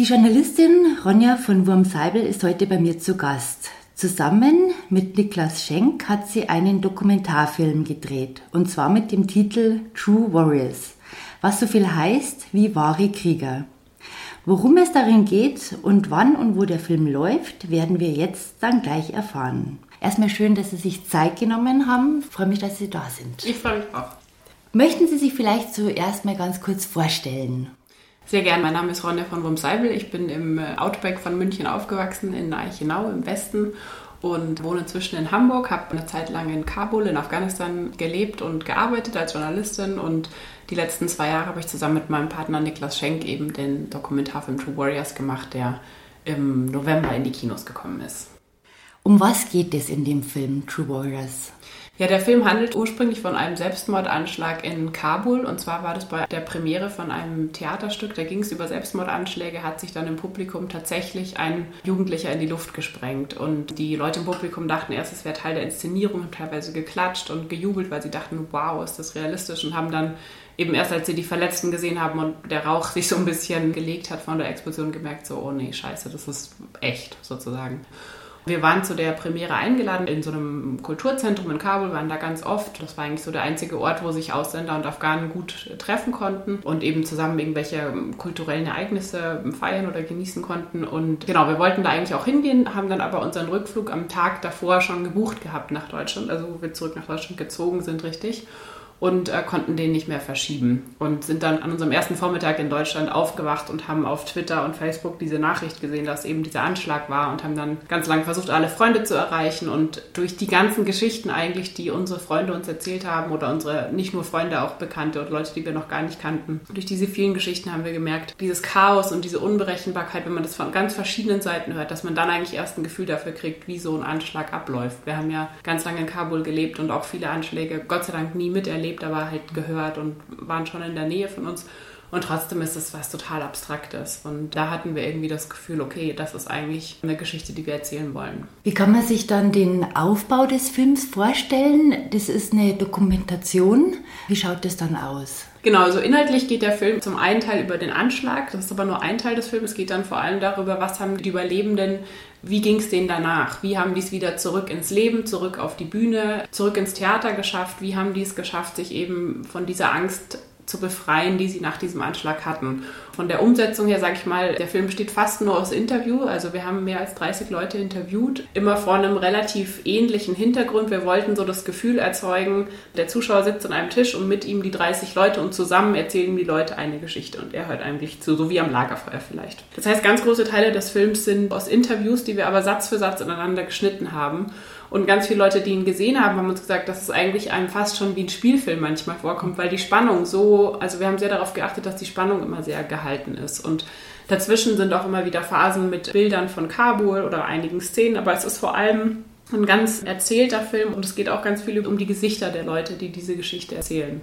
Die Journalistin Ronja von Wurmseibel ist heute bei mir zu Gast. Zusammen mit Niklas Schenk hat sie einen Dokumentarfilm gedreht, und zwar mit dem Titel True Warriors, was so viel heißt wie wahre Krieger. Worum es darin geht und wann und wo der Film läuft, werden wir jetzt dann gleich erfahren. Erstmal schön, dass Sie sich Zeit genommen haben. Ich freue mich, dass Sie da sind. Ich freue mich auch. Möchten Sie sich vielleicht zuerst mal ganz kurz vorstellen? Sehr gern. Mein Name ist Ronja von Wurmseibel. Ich bin im äh, Outback von München aufgewachsen, in Eichenau im Westen und wohne inzwischen in Hamburg, habe eine Zeit lang in Kabul in Afghanistan gelebt und gearbeitet als Journalistin und die letzten zwei Jahre habe ich zusammen mit meinem Partner Niklas Schenk eben den Dokumentarfilm True Warriors gemacht, der im November in die Kinos gekommen ist. Um was geht es in dem Film True Warriors? Ja, der Film handelt ursprünglich von einem Selbstmordanschlag in Kabul. Und zwar war das bei der Premiere von einem Theaterstück. Da ging es über Selbstmordanschläge, hat sich dann im Publikum tatsächlich ein Jugendlicher in die Luft gesprengt. Und die Leute im Publikum dachten erst, es wäre Teil der Inszenierung, haben teilweise geklatscht und gejubelt, weil sie dachten, wow, ist das realistisch. Und haben dann eben erst, als sie die Verletzten gesehen haben und der Rauch sich so ein bisschen gelegt hat von der Explosion, gemerkt, so, oh nee, scheiße, das ist echt sozusagen. Wir waren zu der Premiere eingeladen in so einem Kulturzentrum in Kabul, waren da ganz oft. Das war eigentlich so der einzige Ort, wo sich Ausländer und Afghanen gut treffen konnten und eben zusammen irgendwelche kulturellen Ereignisse feiern oder genießen konnten. Und genau, wir wollten da eigentlich auch hingehen, haben dann aber unseren Rückflug am Tag davor schon gebucht gehabt nach Deutschland, also wo wir zurück nach Deutschland gezogen sind, richtig und äh, konnten den nicht mehr verschieben. Und sind dann an unserem ersten Vormittag in Deutschland aufgewacht und haben auf Twitter und Facebook diese Nachricht gesehen, dass eben dieser Anschlag war und haben dann ganz lange versucht, alle Freunde zu erreichen. Und durch die ganzen Geschichten eigentlich, die unsere Freunde uns erzählt haben oder unsere nicht nur Freunde, auch Bekannte und Leute, die wir noch gar nicht kannten, durch diese vielen Geschichten haben wir gemerkt, dieses Chaos und diese Unberechenbarkeit, wenn man das von ganz verschiedenen Seiten hört, dass man dann eigentlich erst ein Gefühl dafür kriegt, wie so ein Anschlag abläuft. Wir haben ja ganz lange in Kabul gelebt und auch viele Anschläge Gott sei Dank nie miterlebt erlebt, aber halt gehört und waren schon in der Nähe von uns. Und trotzdem ist es was total Abstraktes. Und da hatten wir irgendwie das Gefühl, okay, das ist eigentlich eine Geschichte, die wir erzählen wollen. Wie kann man sich dann den Aufbau des Films vorstellen? Das ist eine Dokumentation. Wie schaut das dann aus? Genau, also inhaltlich geht der Film zum einen Teil über den Anschlag, das ist aber nur ein Teil des Films. Es geht dann vor allem darüber, was haben die Überlebenden, wie ging es denen danach? Wie haben die es wieder zurück ins Leben, zurück auf die Bühne, zurück ins Theater geschafft? Wie haben die es geschafft, sich eben von dieser Angst zu befreien, die sie nach diesem Anschlag hatten. Von der Umsetzung her, sage ich mal, der Film besteht fast nur aus Interview. Also wir haben mehr als 30 Leute interviewt, immer vor einem relativ ähnlichen Hintergrund. Wir wollten so das Gefühl erzeugen, der Zuschauer sitzt an einem Tisch und mit ihm die 30 Leute und zusammen erzählen die Leute eine Geschichte und er hört eigentlich zu, so wie am Lagerfeuer vielleicht. Das heißt, ganz große Teile des Films sind aus Interviews, die wir aber Satz für Satz ineinander geschnitten haben. Und ganz viele Leute, die ihn gesehen haben, haben uns gesagt, dass es eigentlich einem fast schon wie ein Spielfilm manchmal vorkommt, weil die Spannung so, also wir haben sehr darauf geachtet, dass die Spannung immer sehr gehalten ist. Und dazwischen sind auch immer wieder Phasen mit Bildern von Kabul oder einigen Szenen, aber es ist vor allem ein ganz erzählter Film und es geht auch ganz viel um die Gesichter der Leute, die diese Geschichte erzählen.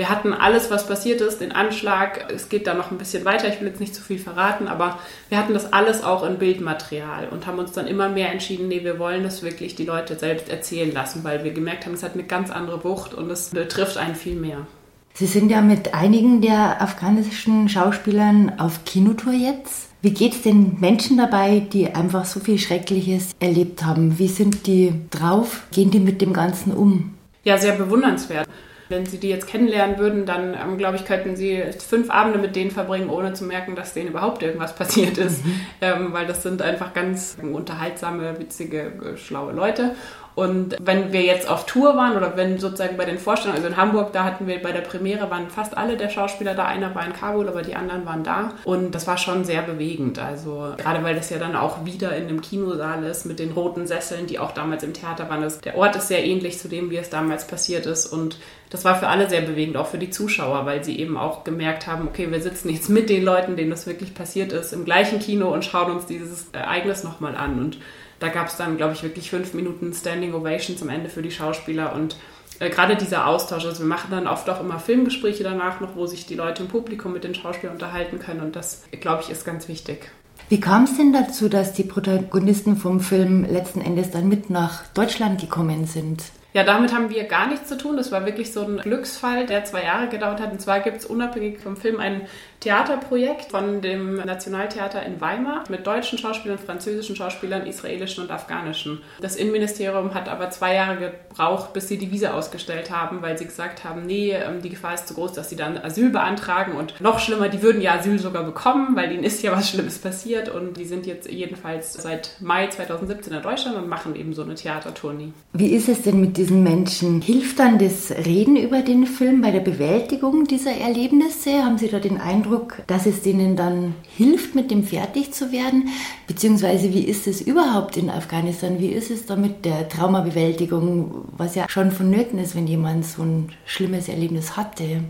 Wir hatten alles, was passiert ist, den Anschlag. Es geht da noch ein bisschen weiter. Ich will jetzt nicht zu viel verraten, aber wir hatten das alles auch in Bildmaterial und haben uns dann immer mehr entschieden, nee, wir wollen das wirklich die Leute selbst erzählen lassen, weil wir gemerkt haben, es hat eine ganz andere Wucht und es betrifft einen viel mehr. Sie sind ja mit einigen der afghanischen Schauspielern auf Kinotour jetzt. Wie geht es den Menschen dabei, die einfach so viel Schreckliches erlebt haben? Wie sind die drauf? Gehen die mit dem Ganzen um? Ja, sehr bewundernswert. Wenn Sie die jetzt kennenlernen würden, dann ähm, glaube ich, könnten Sie fünf Abende mit denen verbringen, ohne zu merken, dass denen überhaupt irgendwas passiert ist. Mhm. Ähm, weil das sind einfach ganz unterhaltsame, witzige, schlaue Leute. Und wenn wir jetzt auf Tour waren oder wenn sozusagen bei den Vorstellungen, also in Hamburg, da hatten wir bei der Premiere, waren fast alle der Schauspieler da. Einer war in Kabul, aber die anderen waren da. Und das war schon sehr bewegend. Also gerade weil das ja dann auch wieder in einem Kinosaal ist mit den roten Sesseln, die auch damals im Theater waren. Das, der Ort ist sehr ähnlich zu dem, wie es damals passiert ist. Und das war für alle sehr bewegend, auch für die Zuschauer, weil sie eben auch gemerkt haben, okay, wir sitzen jetzt mit den Leuten, denen das wirklich passiert ist, im gleichen Kino und schauen uns dieses Ereignis nochmal an. Und da gab es dann, glaube ich, wirklich fünf Minuten Standing Ovations am Ende für die Schauspieler und äh, gerade dieser Austausch. Also wir machen dann oft auch immer Filmgespräche danach noch, wo sich die Leute im Publikum mit den Schauspielern unterhalten können und das, glaube ich, ist ganz wichtig. Wie kam es denn dazu, dass die Protagonisten vom Film letzten Endes dann mit nach Deutschland gekommen sind? Ja, damit haben wir gar nichts zu tun. Das war wirklich so ein Glücksfall, der zwei Jahre gedauert hat. Und zwar gibt es unabhängig vom Film ein Theaterprojekt von dem Nationaltheater in Weimar mit deutschen Schauspielern, französischen Schauspielern, israelischen und afghanischen. Das Innenministerium hat aber zwei Jahre gebraucht, bis sie die Visa ausgestellt haben, weil sie gesagt haben, nee, ähm, die Gefahr ist zu groß, dass sie dann Asyl beantragen und noch schlimmer, die würden ja Asyl sogar bekommen, weil ihnen ist ja was Schlimmes passiert und die sind jetzt jedenfalls seit Mai 2017 in Deutschland und machen eben so eine Theatertournee. Wie ist es denn mit diesen Menschen? Hilft dann das Reden über den Film bei der Bewältigung dieser Erlebnisse? Haben Sie da den Eindruck, Eindruck, dass es denen dann hilft, mit dem fertig zu werden? Beziehungsweise wie ist es überhaupt in Afghanistan? Wie ist es da mit der Traumabewältigung, was ja schon vonnöten ist, wenn jemand so ein schlimmes Erlebnis hatte?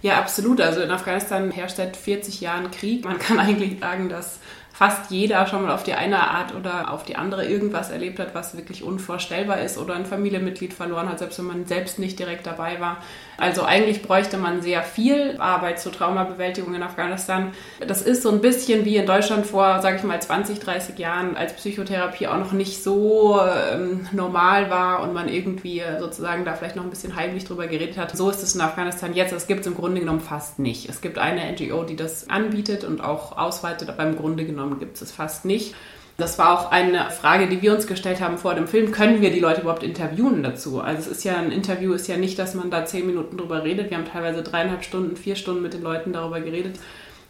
Ja, absolut. Also in Afghanistan herrscht seit 40 Jahren Krieg. Man kann eigentlich sagen, dass fast jeder schon mal auf die eine Art oder auf die andere irgendwas erlebt hat, was wirklich unvorstellbar ist oder ein Familienmitglied verloren hat, selbst wenn man selbst nicht direkt dabei war. Also eigentlich bräuchte man sehr viel Arbeit zur Traumabewältigung in Afghanistan. Das ist so ein bisschen wie in Deutschland vor, sage ich mal, 20, 30 Jahren, als Psychotherapie auch noch nicht so ähm, normal war und man irgendwie sozusagen da vielleicht noch ein bisschen heimlich drüber geredet hat. So ist es in Afghanistan jetzt. Das gibt es im Grunde genommen fast nicht. Es gibt eine NGO, die das anbietet und auch ausweitet, aber im Grunde genommen gibt es es fast nicht. Das war auch eine Frage, die wir uns gestellt haben vor dem Film. Können wir die Leute überhaupt interviewen dazu? Also es ist ja ein Interview, ist ja nicht, dass man da zehn Minuten drüber redet. Wir haben teilweise dreieinhalb Stunden, vier Stunden mit den Leuten darüber geredet.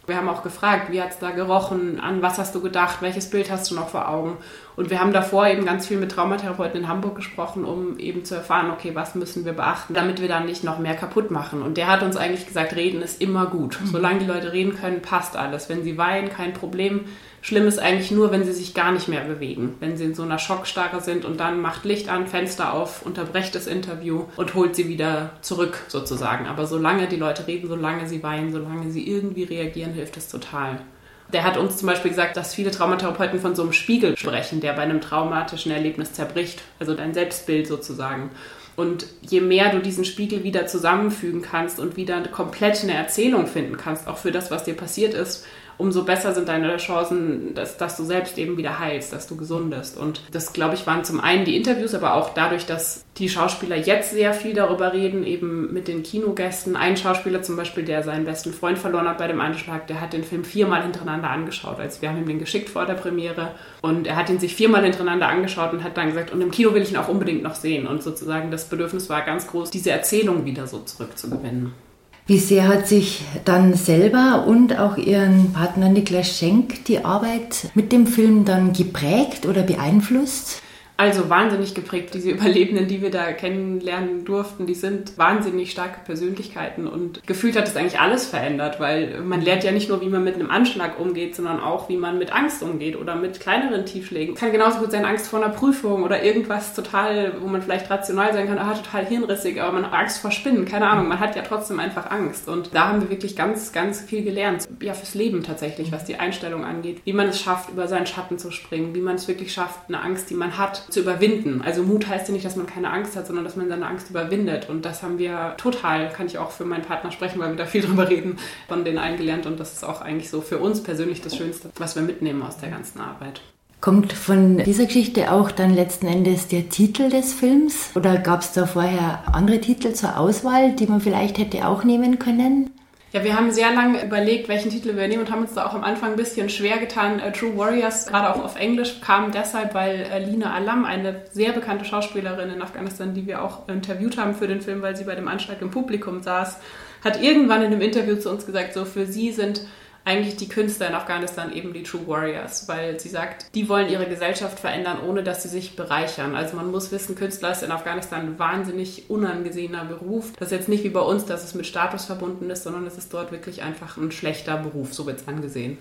Wir haben auch gefragt, wie hat es da gerochen, an was hast du gedacht, welches Bild hast du noch vor Augen? Und wir haben davor eben ganz viel mit Traumatherapeuten in Hamburg gesprochen, um eben zu erfahren, okay, was müssen wir beachten, damit wir dann nicht noch mehr kaputt machen. Und der hat uns eigentlich gesagt, reden ist immer gut. Mhm. Solange die Leute reden können, passt alles. Wenn sie weinen, kein Problem. Schlimm ist eigentlich nur, wenn sie sich gar nicht mehr bewegen. Wenn sie in so einer Schockstarre sind und dann macht Licht an, Fenster auf, unterbrecht das Interview und holt sie wieder zurück sozusagen. Aber solange die Leute reden, solange sie weinen, solange sie irgendwie reagieren, hilft es total. Der hat uns zum Beispiel gesagt, dass viele Traumatherapeuten von so einem Spiegel sprechen, der bei einem traumatischen Erlebnis zerbricht. Also dein Selbstbild sozusagen. Und je mehr du diesen Spiegel wieder zusammenfügen kannst und wieder komplett eine Erzählung finden kannst, auch für das, was dir passiert ist, umso besser sind deine Chancen, dass, dass du selbst eben wieder heilst, dass du gesundest. Und das, glaube ich, waren zum einen die Interviews, aber auch dadurch, dass die Schauspieler jetzt sehr viel darüber reden, eben mit den Kinogästen. Ein Schauspieler zum Beispiel, der seinen besten Freund verloren hat bei dem Anschlag, der hat den Film viermal hintereinander angeschaut. Also wir haben ihm den geschickt vor der Premiere und er hat ihn sich viermal hintereinander angeschaut und hat dann gesagt, und im Kino will ich ihn auch unbedingt noch sehen. Und sozusagen das Bedürfnis war ganz groß, diese Erzählung wieder so zurückzugewinnen. Wie sehr hat sich dann selber und auch Ihren Partner Niklas Schenk die Arbeit mit dem Film dann geprägt oder beeinflusst? Also wahnsinnig geprägt. Diese Überlebenden, die wir da kennenlernen durften, die sind wahnsinnig starke Persönlichkeiten und gefühlt hat es eigentlich alles verändert, weil man lernt ja nicht nur, wie man mit einem Anschlag umgeht, sondern auch, wie man mit Angst umgeht oder mit kleineren Tiefschlägen. Kann genauso gut sein, Angst vor einer Prüfung oder irgendwas total, wo man vielleicht rational sein kann, ah, total hirnrissig, aber man hat Angst vor Spinnen, keine Ahnung, man hat ja trotzdem einfach Angst. Und da haben wir wirklich ganz, ganz viel gelernt. Ja, fürs Leben tatsächlich, was die Einstellung angeht. Wie man es schafft, über seinen Schatten zu springen, wie man es wirklich schafft, eine Angst, die man hat, zu überwinden. Also Mut heißt ja nicht, dass man keine Angst hat, sondern dass man seine Angst überwindet. Und das haben wir total, kann ich auch für meinen Partner sprechen, weil wir da viel drüber reden, von denen allen gelernt. Und das ist auch eigentlich so für uns persönlich das Schönste, was wir mitnehmen aus der ganzen Arbeit. Kommt von dieser Geschichte auch dann letzten Endes der Titel des Films? Oder gab es da vorher andere Titel zur Auswahl, die man vielleicht hätte auch nehmen können? Ja, wir haben sehr lange überlegt, welchen Titel wir nehmen und haben uns da auch am Anfang ein bisschen schwer getan. Uh, True Warriors, gerade auch auf Englisch, kam deshalb, weil uh, Lina Alam, eine sehr bekannte Schauspielerin in Afghanistan, die wir auch interviewt haben für den Film, weil sie bei dem Anschlag im Publikum saß, hat irgendwann in einem Interview zu uns gesagt, so für sie sind eigentlich die Künstler in Afghanistan eben die True Warriors, weil sie sagt, die wollen ihre Gesellschaft verändern, ohne dass sie sich bereichern. Also man muss wissen, Künstler ist in Afghanistan ein wahnsinnig unangesehener Beruf. Das ist jetzt nicht wie bei uns, dass es mit Status verbunden ist, sondern es ist dort wirklich einfach ein schlechter Beruf, so wird es angesehen.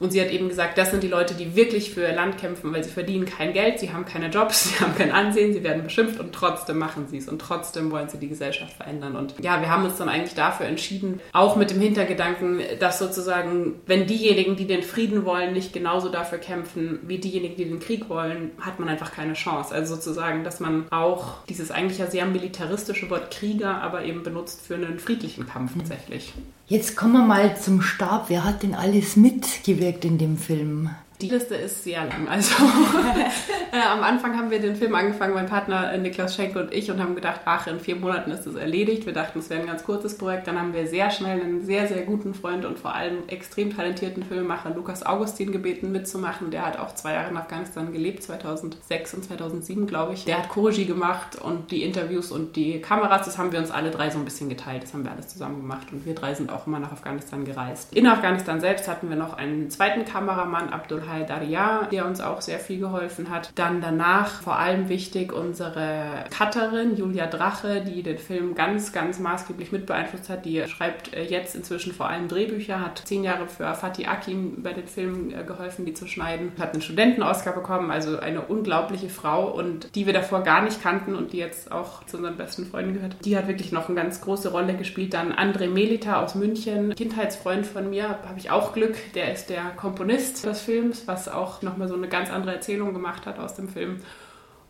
Und sie hat eben gesagt, das sind die Leute, die wirklich für ihr Land kämpfen, weil sie verdienen kein Geld, sie haben keine Jobs, sie haben kein Ansehen, sie werden beschimpft und trotzdem machen sie es und trotzdem wollen sie die Gesellschaft verändern. Und ja, wir haben uns dann eigentlich dafür entschieden, auch mit dem Hintergedanken, dass sozusagen, wenn diejenigen, die den Frieden wollen, nicht genauso dafür kämpfen wie diejenigen, die den Krieg wollen, hat man einfach keine Chance. Also sozusagen, dass man auch dieses eigentlich ja sehr militaristische Wort Krieger, aber eben benutzt für einen friedlichen Kampf tatsächlich. Jetzt kommen wir mal zum Stab. Wer hat denn alles mitgewirkt in dem Film? Die Liste ist sehr lang. Also äh, am Anfang haben wir den Film angefangen, mein Partner Niklas Schenk und ich, und haben gedacht, ach, in vier Monaten ist es erledigt. Wir dachten, es wäre ein ganz kurzes Projekt. Dann haben wir sehr schnell einen sehr, sehr guten Freund und vor allem extrem talentierten Filmemacher Lukas Augustin gebeten mitzumachen. Der hat auch zwei Jahre in Afghanistan gelebt, 2006 und 2007, glaube ich. Der hat Choregie gemacht und die Interviews und die Kameras, das haben wir uns alle drei so ein bisschen geteilt. Das haben wir alles zusammen gemacht und wir drei sind auch immer nach Afghanistan gereist. In Afghanistan selbst hatten wir noch einen zweiten Kameramann, Abdul Hai Daria, der uns auch sehr viel geholfen hat. Dann danach vor allem wichtig unsere Cutterin Julia Drache, die den Film ganz, ganz maßgeblich mit beeinflusst hat. Die schreibt äh, jetzt inzwischen vor allem Drehbücher, hat zehn Jahre für Fatih Akin bei den Filmen äh, geholfen, die zu schneiden, hat einen Studenten-Oscar bekommen, also eine unglaubliche Frau und die wir davor gar nicht kannten und die jetzt auch zu unseren besten Freunden gehört. Die hat wirklich noch eine ganz große Rolle gespielt. Dann André Melita aus München, Kindheitsfreund von mir, habe ich auch Glück, der ist der Komponist des Films, was auch nochmal so eine ganz andere Erzählung gemacht hat aus dem Film.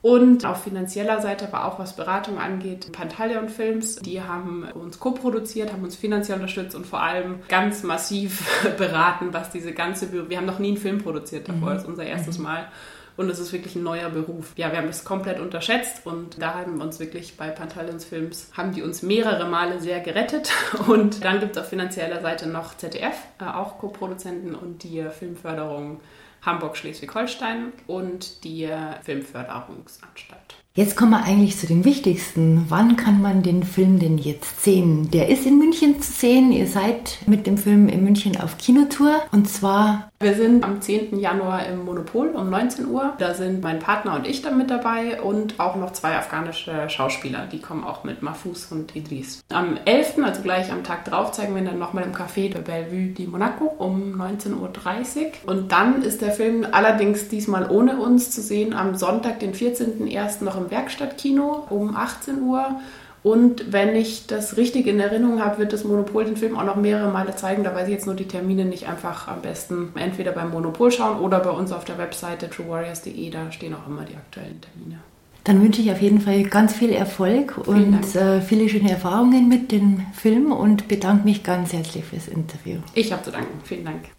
Und auf finanzieller Seite, aber auch was Beratung angeht, Pantaleon Films, die haben uns co-produziert, haben uns finanziell unterstützt und vor allem ganz massiv beraten, was diese ganze, wir haben noch nie einen Film produziert davor, mhm. das ist unser erstes mhm. Mal. Und es ist wirklich ein neuer Beruf. Ja, wir haben es komplett unterschätzt und da haben wir uns wirklich bei Pantaleons Films, haben die uns mehrere Male sehr gerettet. Und dann gibt es auf finanzieller Seite noch ZDF, äh, auch Co-Produzenten und die Filmförderung Hamburg-Schleswig-Holstein und die Filmförderungsanstalt. Jetzt kommen wir eigentlich zu dem Wichtigsten. Wann kann man den Film denn jetzt sehen? Der ist in München zu sehen. Ihr seid mit dem Film in München auf Kinotour und zwar wir sind am 10. Januar im Monopol um 19 Uhr. Da sind mein Partner und ich dann mit dabei und auch noch zwei afghanische Schauspieler. Die kommen auch mit Mahfouz und Idris. Am 11., also gleich am Tag drauf, zeigen wir dann nochmal im Café de Bellevue die Monaco um 19.30 Uhr. Und dann ist der Film allerdings diesmal ohne uns zu sehen am Sonntag, den 14.01. noch im Werkstattkino um 18 Uhr. Und wenn ich das richtig in Erinnerung habe, wird das Monopol den Film auch noch mehrere Male zeigen. Da weiß ich jetzt nur die Termine nicht einfach am besten entweder beim Monopol schauen oder bei uns auf der Webseite truewarriors.de. Da stehen auch immer die aktuellen Termine. Dann wünsche ich auf jeden Fall ganz viel Erfolg und äh, viele schöne Erfahrungen mit dem Film und bedanke mich ganz herzlich fürs Interview. Ich habe zu danken. Vielen Dank.